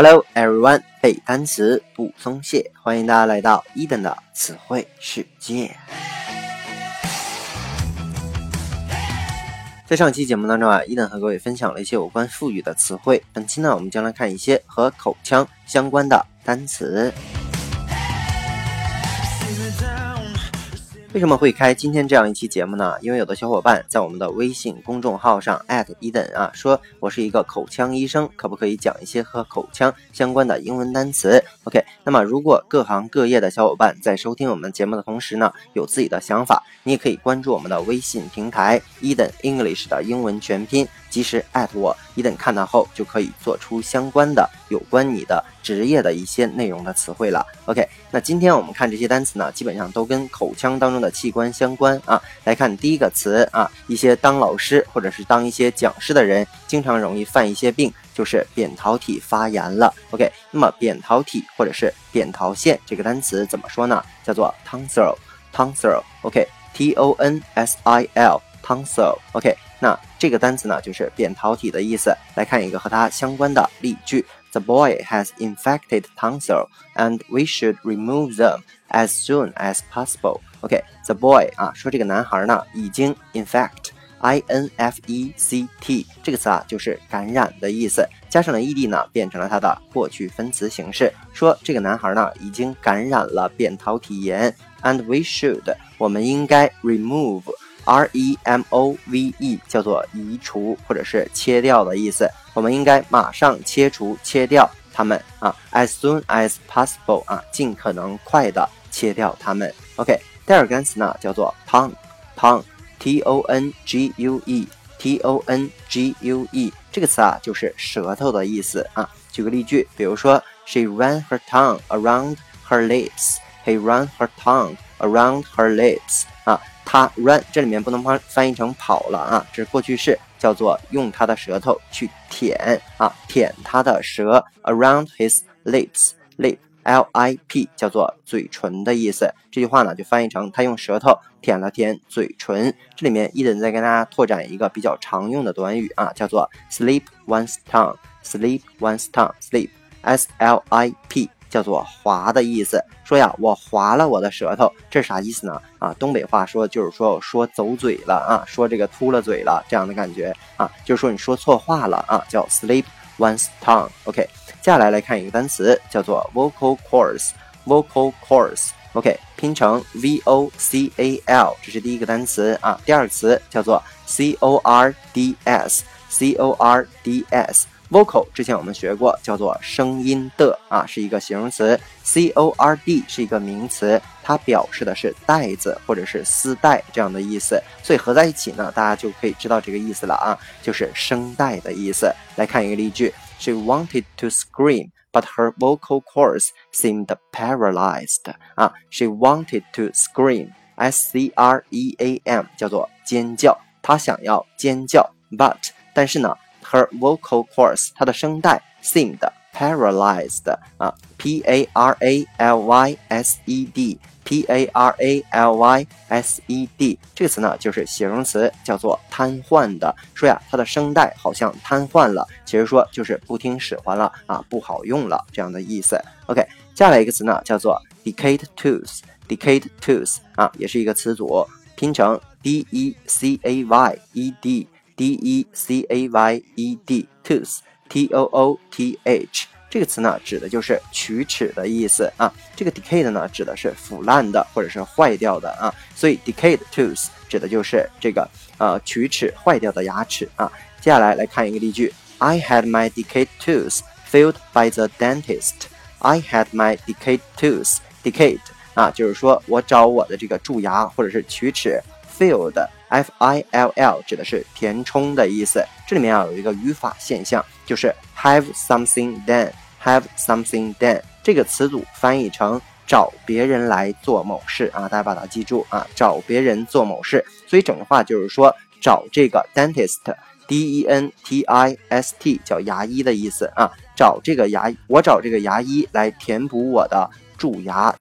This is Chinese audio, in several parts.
Hello everyone，背单词不松懈，欢迎大家来到伊登的词汇世界。在上期节目当中啊，伊登和各位分享了一些有关术语的词汇。本期呢，我们将来看一些和口腔相关的单词。为什么会开今天这样一期节目呢？因为有的小伙伴在我们的微信公众号上艾特伊登啊，说我是一个口腔医生，可不可以讲一些和口腔相关的英文单词？OK，那么如果各行各业的小伙伴在收听我们节目的同时呢，有自己的想法，你也可以关注我们的微信平台伊登 English 的英文全拼。及时艾特我，一等看到后就可以做出相关的有关你的职业的一些内容的词汇了。OK，那今天我们看这些单词呢，基本上都跟口腔当中的器官相关啊。来看第一个词啊，一些当老师或者是当一些讲师的人，经常容易犯一些病，就是扁桃体发炎了。OK，那么扁桃体或者是扁桃腺这个单词怎么说呢？叫做 tonsil，tonsil。OK，T O N S I L，tonsil。OK。那这个单词呢，就是扁桃体的意思。来看一个和它相关的例句：The boy has infected tonsil, and we should remove them as soon as possible. OK，the boy 啊，说这个男孩呢已经 infect，I N F E C T 这个词啊就是感染的意思，加上了 ed 呢变成了它的过去分词形式，说这个男孩呢已经感染了扁桃体炎，and we should 我们应该 remove。R E M O V E 叫做移除或者是切掉的意思，我们应该马上切除、切掉它们啊，as soon as possible 啊，尽可能快的切掉它们。OK，第二个单词呢叫做 tongue，tongue，T O N G U E，T O N G U E 这个词啊就是舌头的意思啊。举个例句，比如说，She ran her tongue around her lips，He ran her tongue around her lips 啊。他 run 这里面不能翻翻译成跑了啊，这是过去式，叫做用他的舌头去舔啊，舔他的舌，around his lips，lip l i p 叫做嘴唇的意思。这句话呢就翻译成他用舌头舔了舔嘴唇。这里面伊登再跟大家拓展一个比较常用的短语啊，叫做 sleep one's tongue sleep one's tongue sleep s l i p。叫做划的意思，说呀，我划了我的舌头，这是啥意思呢？啊，东北话说就是说说走嘴了啊，说这个秃了嘴了这样的感觉啊，就是说你说错话了啊，叫 slip one's tongue。OK，接下来来看一个单词，叫做 vocal cords，vocal cords。OK，拼成 v o c a l，这是第一个单词啊，第二个词叫做 c o r d s，c o r d s。Vocal 之前我们学过，叫做声音的啊，是一个形容词。c o r d 是一个名词，它表示的是带子或者是丝带这样的意思，所以合在一起呢，大家就可以知道这个意思了啊，就是声带的意思。来看一个例句：She wanted to scream, but her vocal cords seemed paralyzed. 啊，She wanted to scream，s c r e a m 叫做尖叫，她想要尖叫，but 但是呢。Her vocal cords，她的声带 seemed paralyzed 啊，p a r a l y s e d，p a r a l y s e d 这个词呢就是形容词，叫做瘫痪的。说呀，她的声带好像瘫痪了，其实说就是不听使唤了啊，不好用了这样的意思。OK，接下来一个词呢叫做 decayed tooth，decayed tooth 啊，也是一个词组，拼成 d e c a y e d。D e c a y e d tooth t o o t h 这个词呢，指的就是龋齿的意思啊。这个 decayed 呢，指的是腐烂的或者是坏掉的啊。所以 decayed tooth 指的就是这个呃龋齿坏掉的牙齿啊。接下来来看一个例句：I had my decayed tooth filled by the dentist. I had my decayed tooth decayed 啊，就是说我找我的这个蛀牙或者是龋齿 filled。F i l l 指的是填充的意思，这里面啊有一个语法现象，就是 have something done，have something done 这个词组翻译成找别人来做某事啊，大家把它记住啊，找别人做某事，所以整句话就是说找这个 dentist，d e n t i s t 叫牙医的意思啊，找这个牙，我找这个牙医来填补我的蛀牙。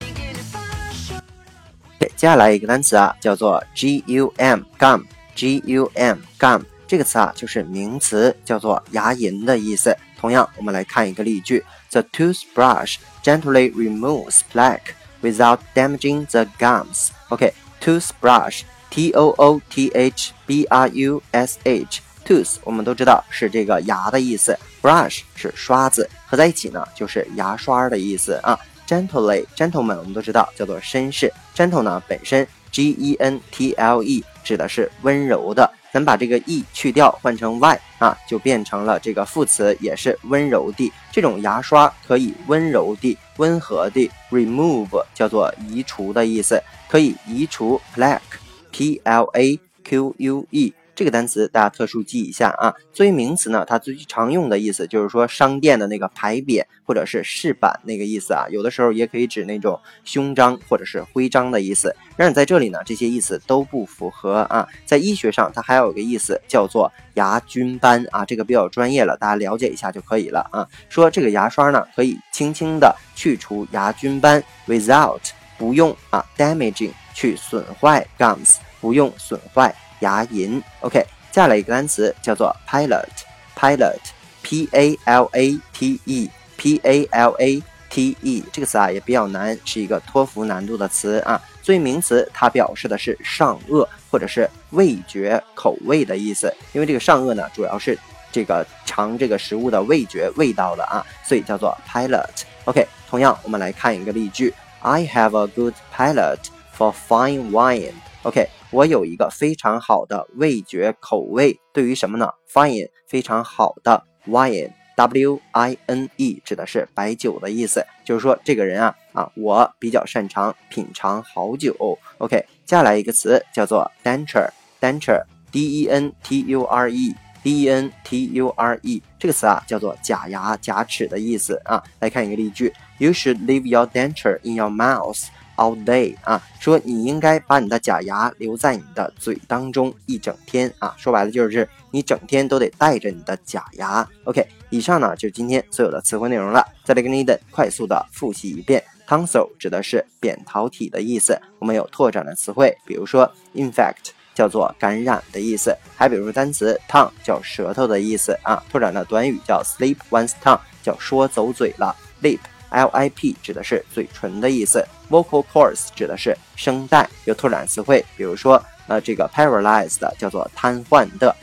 接下来一个单词啊，叫做 gum gum，gum gum 这个词啊，就是名词，叫做牙龈的意思。同样，我们来看一个例句：The toothbrush gently removes plaque without damaging the gums. OK，toothbrush，T O O T H B R U S H，tooth 我们都知道是这个牙的意思，brush 是刷子，合在一起呢就是牙刷的意思啊。Gently，gentleman 我们都知道叫做绅士，gentle 呢本身 G E N T L E 指的是温柔的。咱把这个 e 去掉，换成 y 啊，就变成了这个副词，也是温柔地。这种牙刷可以温柔地、温和地 remove，叫做移除的意思，可以移除 plaque，p l a q u e。这个单词大家特殊记一下啊。作为名词呢，它最常用的意思就是说商店的那个牌匾或者是饰板那个意思啊。有的时候也可以指那种胸章或者是徽章的意思。但是在这里呢，这些意思都不符合啊。在医学上，它还有个意思叫做牙菌斑啊，这个比较专业了，大家了解一下就可以了啊。说这个牙刷呢，可以轻轻的去除牙菌斑，without 不用啊，damaging 去损坏 gums 不用损坏。牙龈，OK，接下来一个单词叫做 pilot，pilot，P A L A T E，P A L A T E，这个词啊也比较难，是一个托福难度的词啊。作为名词，它表示的是上颚或者是味觉、口味的意思。因为这个上颚呢，主要是这个尝这个食物的味觉、味道的啊，所以叫做 pilot。OK，同样我们来看一个例句：I have a good palate for fine wine。OK。我有一个非常好的味觉口味，对于什么呢？Fine，非常好的 wine，W I N E 指的是白酒的意思，就是说这个人啊啊，我比较擅长品尝好酒。OK，接下来一个词叫做 denture，denture，D E N T U R E，D E N T U R E 这个词啊叫做假牙、假齿的意思啊。来看一个例句：You should leave your denture in your mouth。All day 啊，说你应该把你的假牙留在你的嘴当中一整天啊，说白了就是你整天都得带着你的假牙。OK，以上呢就是今天所有的词汇内容了，再来跟你的快速的复习一遍。Tonsil 指的是扁桃体的意思，我们有拓展的词汇，比如说 infect 叫做感染的意思，还比如说单词 tongue 叫舌头的意思啊，拓展的短语叫 slip one's tongue 叫说走嘴了，lip。Lip 指的是嘴唇的意思，vocal cords 指的是声带，有拓展词汇，比如说呃这个 paralyzed 叫做瘫痪的，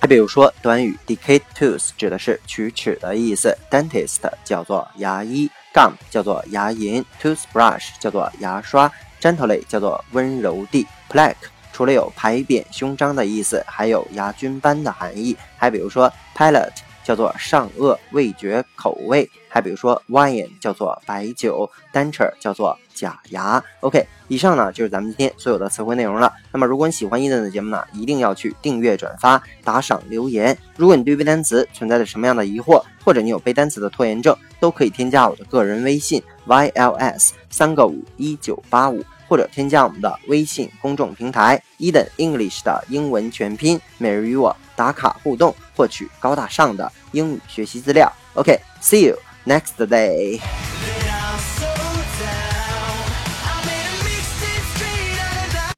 还比如说短语 decayed tooth 指的是龋齿的意思，dentist 叫做牙医，gum 叫做牙龈，toothbrush 叫做牙刷，gently 叫做温柔地，plaque 除了有牌匾、胸章的意思，还有牙菌斑的含义，还比如说 palate。叫做上颚味觉口味，还比如说 wine 叫做白酒，denture 叫做假牙。OK，以上呢就是咱们今天所有的词汇内容了。那么如果你喜欢伊顿的节目呢，一定要去订阅、转发、打赏、留言。如果你对背单词存在着什么样的疑惑，或者你有背单词的拖延症，都可以添加我的个人微信 yls 三个五一九八五。或者添加我们的微信公众平台 Eden English 的英文全拼，每日与我打卡互动，获取高大上的英语学习资料。OK，see you next day。